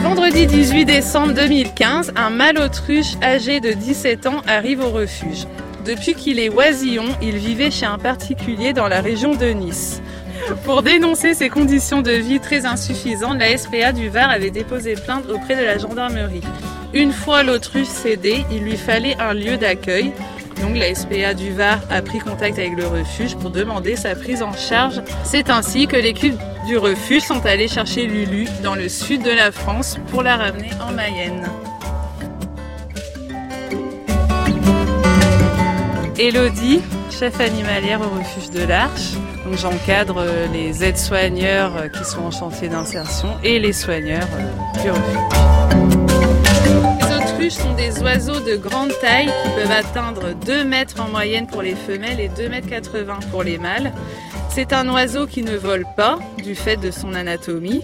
vendredi 18 décembre 2015, un mâle autruche âgé de 17 ans arrive au refuge. Depuis qu'il est oisillon, il vivait chez un particulier dans la région de Nice. Pour dénoncer ses conditions de vie très insuffisantes, la SPA du Var avait déposé plainte auprès de la gendarmerie. Une fois l'autruche cédé, il lui fallait un lieu d'accueil. Donc la SPA du Var a pris contact avec le refuge pour demander sa prise en charge. C'est ainsi que l'équipe du refuge sont allés chercher Lulu dans le sud de la France pour la ramener en Mayenne. Elodie, chef animalière au refuge de l'Arche. Donc j'encadre les aides-soigneurs qui sont en chantier d'insertion et les soigneurs du refuge. Sont des oiseaux de grande taille qui peuvent atteindre 2 mètres en moyenne pour les femelles et 2 mètres 80 pour les mâles. C'est un oiseau qui ne vole pas du fait de son anatomie.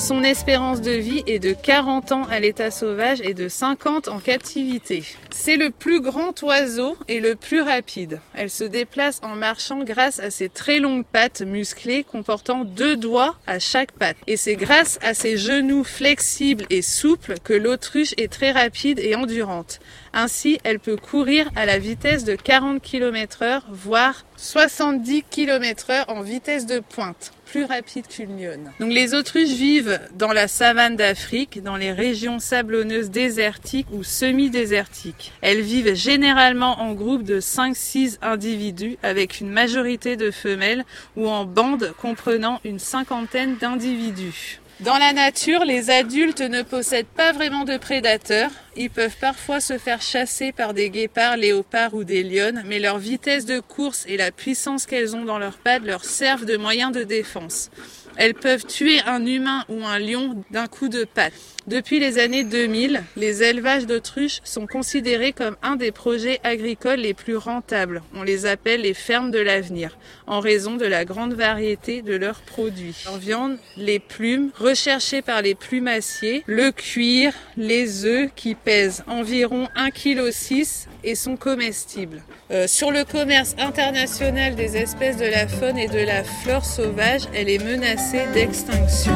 Son espérance de vie est de 40 ans à l'état sauvage et de 50 en captivité. C'est le plus grand oiseau et le plus rapide. Elle se déplace en marchant grâce à ses très longues pattes musclées comportant deux doigts à chaque patte. Et c'est grâce à ses genoux flexibles et souples que l'autruche est très rapide et endurante. Ainsi, elle peut courir à la vitesse de 40 km heure, voire 70 km heure en vitesse de pointe plus rapide qu'une lionne. Les autruches vivent dans la savane d'Afrique, dans les régions sablonneuses désertiques ou semi-désertiques. Elles vivent généralement en groupe de 5-6 individus avec une majorité de femelles ou en bande comprenant une cinquantaine d'individus. Dans la nature, les adultes ne possèdent pas vraiment de prédateurs. Ils peuvent parfois se faire chasser par des guépards, léopards ou des lionnes, mais leur vitesse de course et la puissance qu'elles ont dans leurs pattes leur servent de moyen de défense. Elles peuvent tuer un humain ou un lion d'un coup de patte. Depuis les années 2000, les élevages d'autruches sont considérés comme un des projets agricoles les plus rentables. On les appelle les fermes de l'avenir, en raison de la grande variété de leurs produits. Leur viande, les plumes, recherchées par les plumassiers, le cuir, les œufs qui pèsent environ 1,6 kg et sont comestibles. Euh, sur le commerce international des espèces de la faune et de la flore sauvage, elle est menacée d'extinction.